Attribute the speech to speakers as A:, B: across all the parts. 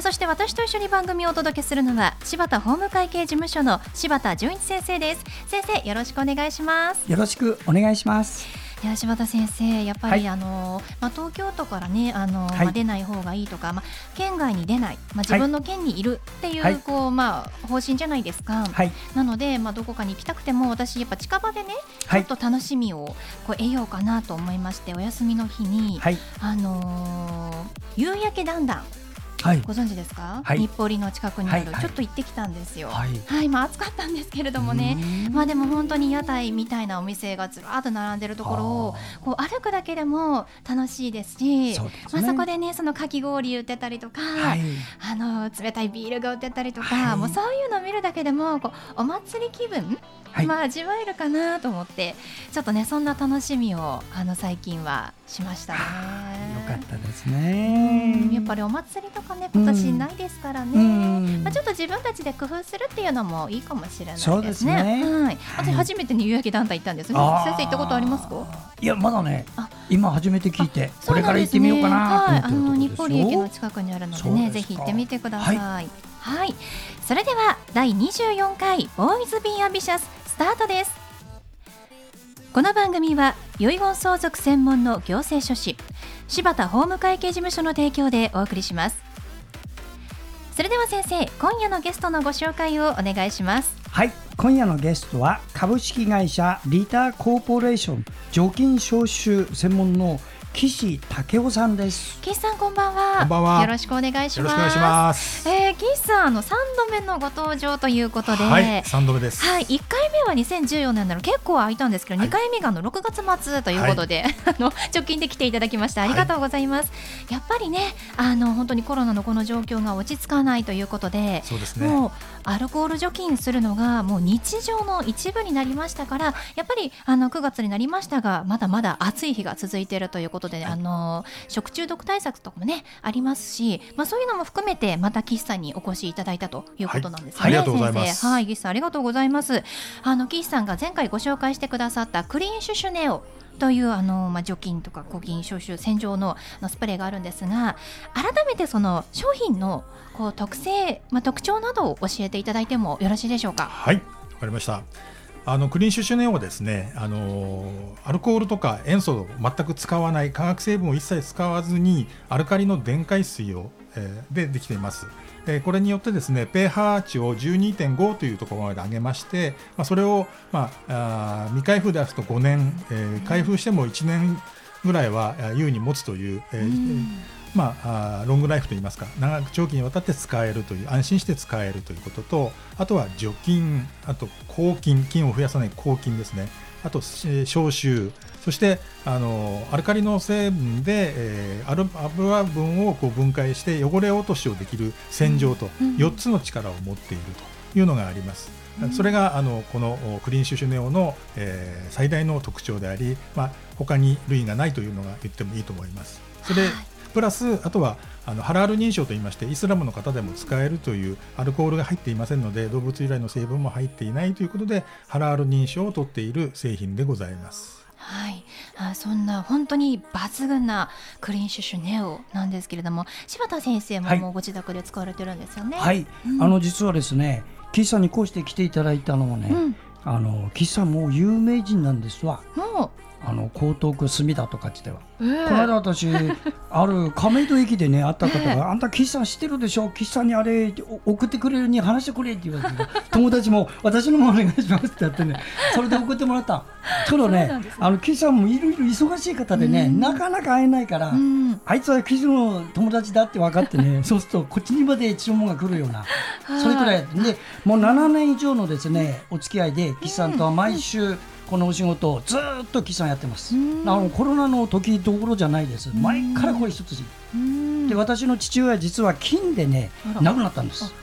A: そして私と一緒に番組をお届けするのは柴田法務会計事務所の柴田純一先生です。先生よろしくお願いします。
B: よろしくお願いします。
A: いや柴田先生、やっぱり、はい、あのまあ、東京都からねあの、はい、まあ、出ない方がいいとか、まあ、県外に出ない、まあ、自分の県にいるっていうはい、こうまあ、方針じゃないですか、なので、まあ、どこかに行きたくても私やっぱ近場でねちょっと楽しみをこう得ようかなと思いましてお休みの日に、あのー、夕焼けだんだんはい、ご存知ですか、はい、日暮里の近くにある、はい、ちょっと行ってきたんですよ。はい、はい、まあ暑かったんですけれどもね、まあでも本当に屋台みたいなお店がずらっと並んでるところをこう歩くだけでも楽しいですし、そ、ね、まあそこでねそのかき氷売ってたりとか、あの冷たいビールが売ってたりとか、もうそういうのを見るだけでもこうお祭り気分、まあ味わえるかなと思ってちょっとねそんな楽しみをあの最近はしましたね。
B: よかったですね。
A: やっぱりお祭りとかね今年ないですからね。まあちょっと自分たちで工夫するっていうのもいいかもしれないですね。すねはい。私初めてに夕焼け団体行ったんです。先生行ったことありますか？
B: いやまだね。今初めて聞いて、これから行ってみようかなはい、あの
A: 日暮里駅の近くにあるのでね、ぜひ行ってみてください。はい、はい、それでは第24回ボーイズビーアンビシャススタートです。この番組は遺言相続専門の行政書士柴田法務会計事務所の提供でお送りしますそれでは先生今夜のゲストのご紹介をお願いします。
B: はい。今夜のゲストは株式会社リーターコーポレーション除菌消臭専門の岸武雄さんです。
A: 岸さんこんばんは。
C: こんばんは。
A: よろしくお願いします。よ
C: ろしくお願いします。
A: えー、岸さんあの三度目のご登場ということで。
C: はい三度目です。
A: はい一回目は2014年なの結構空いたんですけど二、はい、回目がの六月末ということで、はい、あの直近で来ていただきました。ありがとうございます、はい、やっぱりねあの本当にコロナのこの状況が落ち着かないということで
C: そうですね。
A: もうアルコール除菌するのがもう日常の一部になりましたからやっぱりあの9月になりましたがまだまだ暑い日が続いているということで、あの食中毒対策とかもねありますし、まあ、そういうのも含めてまた岸さんにお越しいただいたということなんですね、はい、
C: 先
A: 生。はい岸さんありがとうございます。あの岸さんが前回ご紹介してくださったクリーンシュシュネオというあの、まあ、除菌とか抗菌消臭洗浄ののスプレーがあるんですが改めてその商品のこう特性、まあ、特徴などを教えていただいてもよろしいでしょうか？
C: はいわかりましたあのクリーンシュシュネオはですねあのアルコールとか塩素を全く使わない化学成分を一切使わずにアルカリの電解水を、えー、でできています。えこれによってですね pH 値を12.5というところまで上げまして、まあ、それを、まあ、あ未開封ですと5年、えー、開封しても1年ぐらいは優に持つという、えーまあ、ロングライフといいますか長く長期にわたって使えるという安心して使えるということとあとは除菌あと抗菌菌を増やさない抗菌ですね。あと消臭そしてあのアルカリの成分で、えー、油分をこう分解して汚れ落としをできる洗浄と4つの力を持っているというのがあります。それがあのこのクリーンシュシュネオの、えー、最大の特徴であり、まあ、他に類がないというのが言ってもいいと思います。それで、プラスあとはあのハラール認証といいましてイスラムの方でも使えるというアルコールが入っていませんので動物由来の成分も入っていないということでハラール認証を取っている製品でございます。
A: はい、あそんな本当に抜群なクリーンシュシュネオなんですけれども柴田先生ももうご自宅で使われてるんですよね？
B: はい、うん、あの実はですね岸さんにこうして来ていただいたのもね、うん、あの岸さんも有名人なんですわ。あの江東区隅田とかっては、えー、この間私 ある亀戸駅でね会った方が「えー、あんた岸さん知ってるでしょ？岸さんにあれ送ってくれるに話してくれ」って言われて。友達も「私のもお願いします」ってやってね。それで送ってもらった。ただねあの岸さんもいろいろ忙しい方でね、なかなか会えないから、あいつは岸の友達だって分かってね そうするとこっちにまで注文が来るようなそれくらい。でもう7年以上のですねお付き合いで岸さんとは毎週、このお仕事をずっと岸さんやってます。あのコロナの時どころじゃないです。前からこれ一つで私の父親実は菌でね亡くなったんです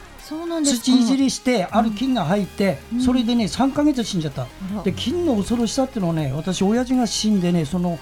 B: 土いじりしてある菌が入って、うん、それでね3か月死んじゃった、で菌の恐ろしさっていうのはね私親父が死んでねその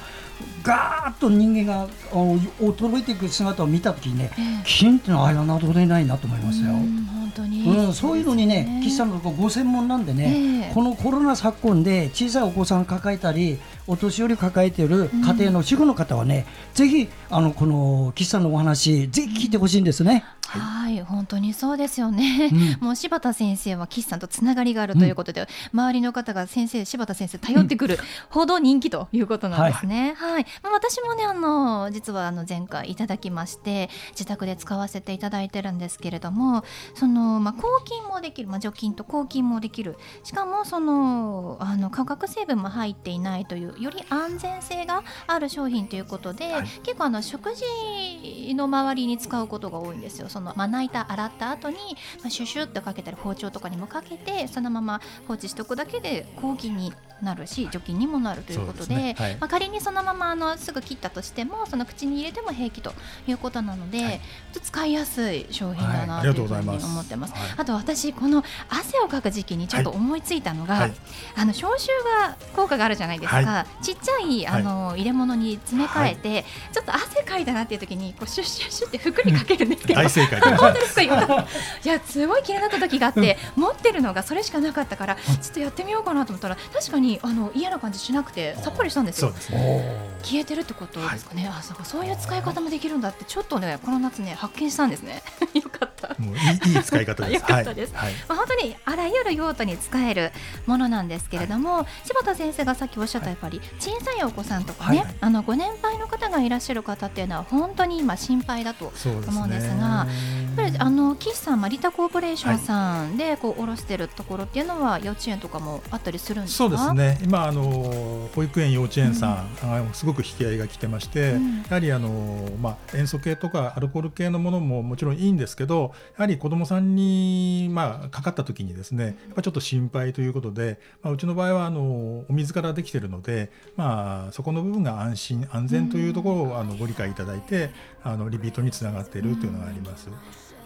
B: ガーッと人間が衰えていく姿を見たときにね、えー、金っていうのは侮れないなと思いますよ。うん、そういうのにね、岸さんのご専門なんでね、えー、このコロナ昨今で小さいお子さん抱えたり、お年寄り抱えている家庭の主婦の方はね、うん、ぜひあのこの岸さんのお話、ぜひ聞いてほしいんですね。
A: はい、本当にそうですよね。うん、もう柴田先生は岸さんとつながりがあるということで、うん、周りの方が先生柴田先生頼ってくるほど人気ということなんですね。はい、はい、まあ、私もねあの実はあの前回いただきまして自宅で使わせていただいてるんですけれども、そのまあ抗菌もできる、まあ除菌と抗菌もできる。しかもそのあの化学成分も入っていないというより安全性がある商品ということで、はい、結構あの食事の周りに使うことが多いんですよ。そのまな板洗った後に、まあ、シュシュッとかけたり包丁とかにもかけてそのまま放置しておくだけで抗菌になるし除菌にもなるということで、ね。はい、まあ、仮にそのままあのすぐ切ったとしてもその口に入れても平気ということなので、はい、使いやすい商品だなというふうに思ってます。はい、あと私この汗をかく時期にちょっと思いついたのが、あの消臭が効果があるじゃないですか、ちっちゃいあの入れ物に詰め替えて、ちょっと汗かいたなっていう時にこうシュッシュッシュって服にかけるんですけど、
C: 大正解
A: 本当ですか いやすごい気になった時があって、持ってるのがそれしかなかったからちょっとやってみようかなと思ったら確かにあの嫌な感じしなくてさっぱりしたんですよ。すね、消えてるってことですかね。はい、あそうそういう使い方もできるんだってちょっとねこの夏ね発見したんですね。よかった。
C: もういいいい使い方です。よ
A: かったです。はい、まあ本当にあらゆる用途に使えるものなんですけれども、はい、柴田先生がさっきおっしゃったやっぱり小さいお子さんとかね、あのご年配の方がいらっしゃる方っていうのは本当に今心配だと思うんですが、やっぱりあの岸さんマリタコーポレーションさんでこう卸してるところっていうのは幼稚園とかもあったりするんです
C: そうですね。今あの保育園幼稚園さん、うん、すごく引き合いが来てまして、うん、やはりあのまあ塩素系とかアルコール系のものももちろんいいんですけど、やはり子どもさんにまあかかった時にですね、やっぱちょっと心配ということで、まあうちの場合はあのお水からできているので、まあそこの部分が安心安全というところをあのご理解いただいて、あのリピートにつながっているというのがあります。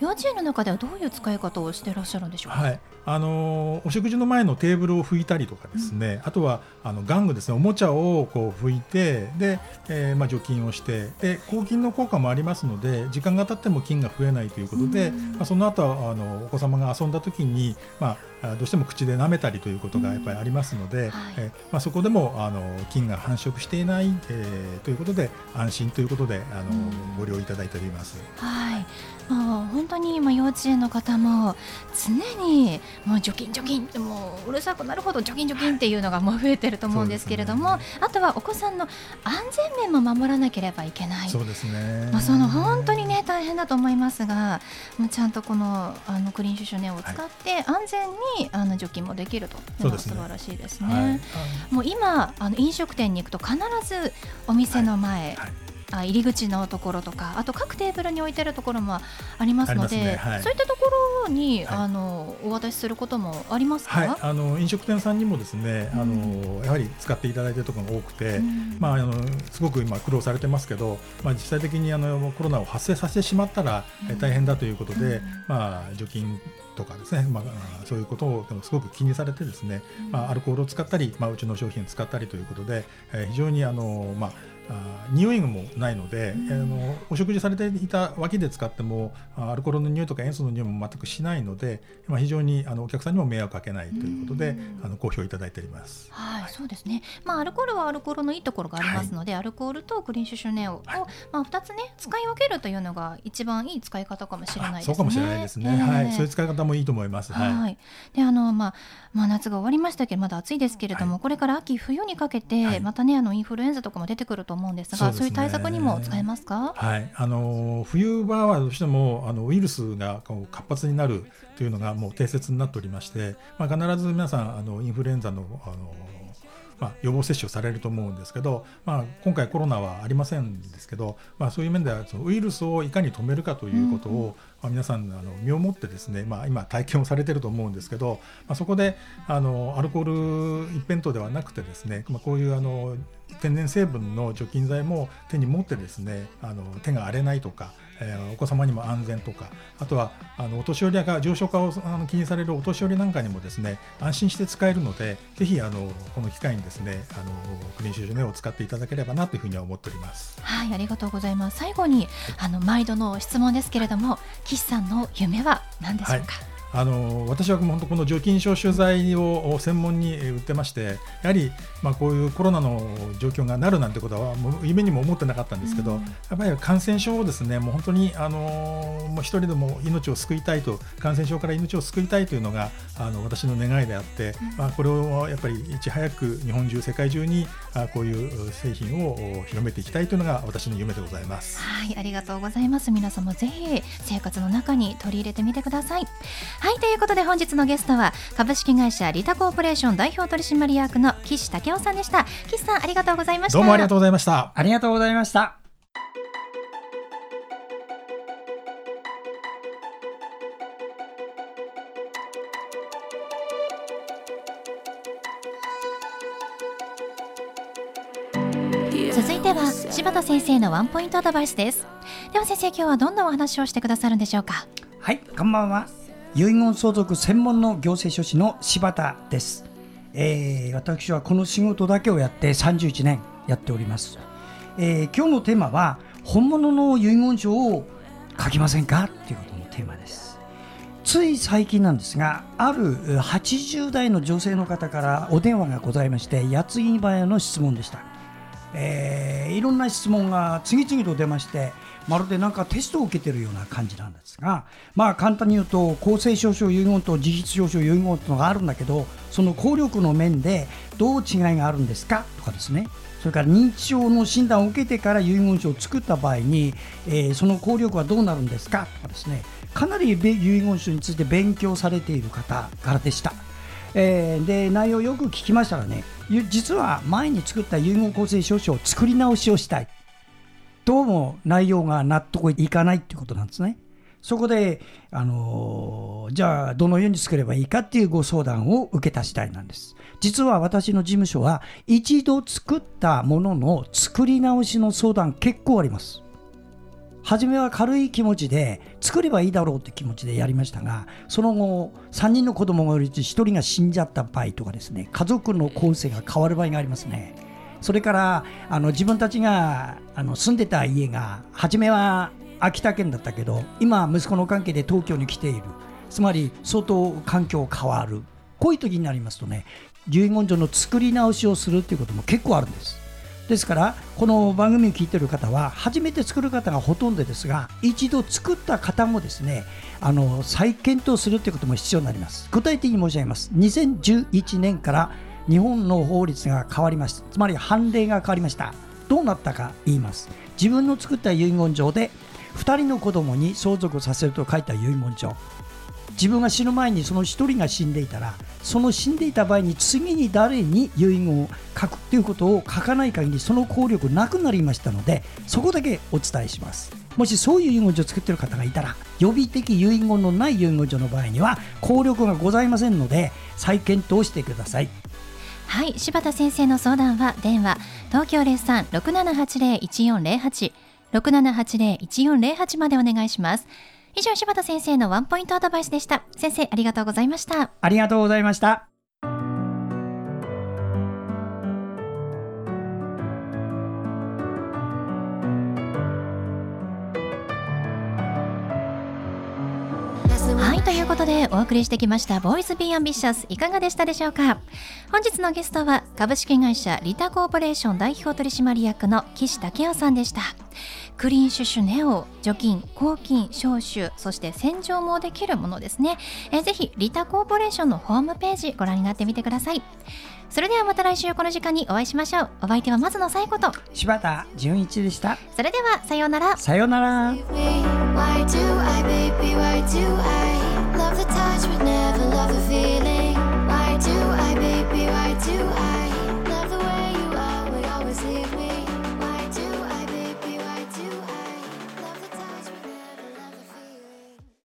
A: 幼稚園の中ではどういう使い方をしていらっしゃるんでしょうか、
C: はい、あのお食事の前のテーブルを拭いたりとかですね、うん、あとはあの玩具ですね。おもちゃをこう拭いてで、えー、まあ、除菌をしてで抗菌の効果もありますので時間が経っても菌が増えないということで、うん、まあ、その後あのお子様が遊んだ時に、まあ、どうしても口で舐めたりということがやっぱりありますので、うんはい、えまあ、そこでもあの菌が繁殖していない、えー、ということで安心ということであの、ご利用いただいております。
A: はいもう本当に今幼稚園の方も常にもう除菌除菌ってもううるさくなるほど除菌除菌っていうのがもう増えてると思うんですけれども、ね、あとはお子さんの安全面も守らなければいけない。
C: そうですね、
A: まあ、その本当にね大変だと思いますがもうちゃんとこのあのクリーンシュシュネを使って安全にあの除菌もできると。いうのは素晴らしいですね。す。ねはい、もう今あの飲食店に行くと必ずお店の前、はい。はいあ入り口のところとかあと各テーブルに置いてるところもありますので、ねはい、そういったところに、はい、あのお渡しすることもありますか、はい、
C: あの飲食店さんにもですね、うん、あのやはり使っていただいているところが多くて、うん、まあ、あのすごく今苦労されてますけど、まあ、実際的にあのコロナを発生させてしまったら、うん、大変だということで、うん、まあ、除菌とかですね、まあ、そういうことをすごく気にされてですね、まあ、アルコールを使ったり、まあ、うちの商品を使ったりということで、えー、非常にあの、まあ、あ匂いもないので、うん、あのお食事されていた脇で使ってもアルコールの匂いとか塩素の匂いも全くしないので、まあ、非常にあのお客さんにも迷惑かけないということで、うん、あの好評いただいております。
A: はい、そうですね。まあアルコールはアルコールのいいところがありますので、はい、アルコールとグリーンシュシュネオを、はい、まあ二つね使い分けるというのが一番いい使い方かもしれないですね。
C: そうかもしれないですね。えー、はい、そういう使い方もいいと思います。はい。はい、
A: であのまあまあ夏が終わりましたけどまだ暑いですけれども、これから秋冬にかけてまたねあのインフルエンザとかも出てくると思うんですが、そういう対策にも使えますか、
C: はい、あの冬場はどうしてもあのウイルスがこう活発になるというのがもう定説になっておりまして、まあ、必ず皆さんあのインフルエンザのあのまあ、予防接種をされると思うんですけど、まあ、今回コロナはありませんですけど、まあ、そういう面ではそのウイルスをいかに止めるかということを、まあ、皆さんあの身をもってですね、まあ、今体験をされてると思うんですけど、まあ、そこであのアルコール一辺倒ではなくてですね、まあ、こういうあの天然成分の除菌剤も手に持ってですねあの手が荒れないとかえー、お子様にも安全とかあとはあのお年寄りが重症化をあの気にされるお年寄りなんかにもですね安心して使えるのでぜひあのこの機会にですねあのクリーンシュネを使っていただければなというふうには思っております。
A: はいありがとうございます。最後にあの毎度の質問ですけれども岸さんの夢は何でしょうか、はい
C: あの私は本当この除菌消臭剤を専門に売ってましてやはりまあこういうコロナの状況がなるなんてことはもう夢にも思ってなかったんですけど、うん、やっぱり感染症をですねもう本当にあのもう一人でも命を救いたいと感染症から命を救いたいというのがあの私の願いであって、うん、まあこれをやっぱりいち早く日本中世界中にあこういう製品を広めていきたいというのが私の夢でございます。
A: はいありがとうございます皆様ぜひ生活の中に取り入れてみてください。はいということで本日のゲストは株式会社リタコーポレーション代表取締役の岸武雄さんでした。岸さんありがとうございました。
C: どうもありがとうございました。
B: ありがとうございました。
A: 続いては柴田先生のワンポイントアドバイスです。では先生今日はどんなお話をしてくださるんでしょうか？
B: はいこんばんは遺言相続専門の行政書士の柴田です、えー、私はこの仕事だけをやって31年やっております、えー、今日のテーマは本物の遺言書を書きませんか？ということのテーマです。つい最近なんですがある80代の女性の方からお電話がございまして矢継ぎ早の質問でした、えー、いろんな質問が次々と出ましてまるでなんかテストを受けてるような感じなんですが、まあ、簡単に言うと公正証書遺言と自筆証書遺言というのがあるんだけどその効力の面でどう違いがあるんですか？とかですね。それから認知症の診断を受けてから遺言書を作った場合に、えー、その効力はどうなるんですか？とかですね。かなり遺言書について勉強されている方からでした。えー、で内容よく聞きましたらね実は前に作った遺言公正証書を作り直しをしたいどうも内容が納得いかないっていうことなんですね。そこで、あのー、じゃあどのように作ればいいかっていうご相談を受けた次第なんです。実は私の事務所は一度作ったものの作り直しの相談結構あります。初めは軽い気持ちで作ればいいだろうって気持ちでやりましたがその後3人の子供がいるうち1人が死んじゃった場合とかですね家族の構成が変わる場合がありますね。それからあの自分たちがあの住んでた家が初めは秋田県だったけど今息子の関係で東京に来ている。つまり相当環境変わる。こういう時になりますとね遺言書の作り直しをするということも結構あるんです。ですからこの番組を聞いている方は初めて作る方がほとんどですが一度作った方もですねあの再検討するということも必要になります。具体的に申し上げます。2011年から日本の法律が変わりましたつまり判例が変わりました。どうなったか言います。自分の作った遺言状で2人の子供に相続させると書いた遺言状。自分が死ぬ前にその1人が死んでいたらその死んでいた場合に次に誰に遺言を書くということを書かない限りその効力なくなりましたのでそこだけお伝えします。もしそういう遺言状を作っている方がいたら予備的遺言のない遺言状の場合には効力がございませんので再検討してください。
A: はい柴田先生の相談は電話東京零三六七八零一四零八。六七八零一四零八までお願いします。以上柴田先生のワンポイントアドバイスでした。先生ありがとうございました。
B: ありがとうございました。
A: 送りしてきました「ボーイズ・ビー・アンビシャス」いかがでしたでしょうか？本日のゲストは株式会社リタコーポレーション代表取締役の岸武雄さんでした。クリーンシュシュネオ除菌抗菌消臭そして洗浄もできるものですね。えぜひリタコーポレーションのホームページご覧になってみてください。それではまた来週この時間にお会いしましょう。お相手は松野紗友子と
B: 柴田純一でした。
A: それではさようなら。
B: さようなら love the touch, but never love the feeling. Why do I, baby? Why do I?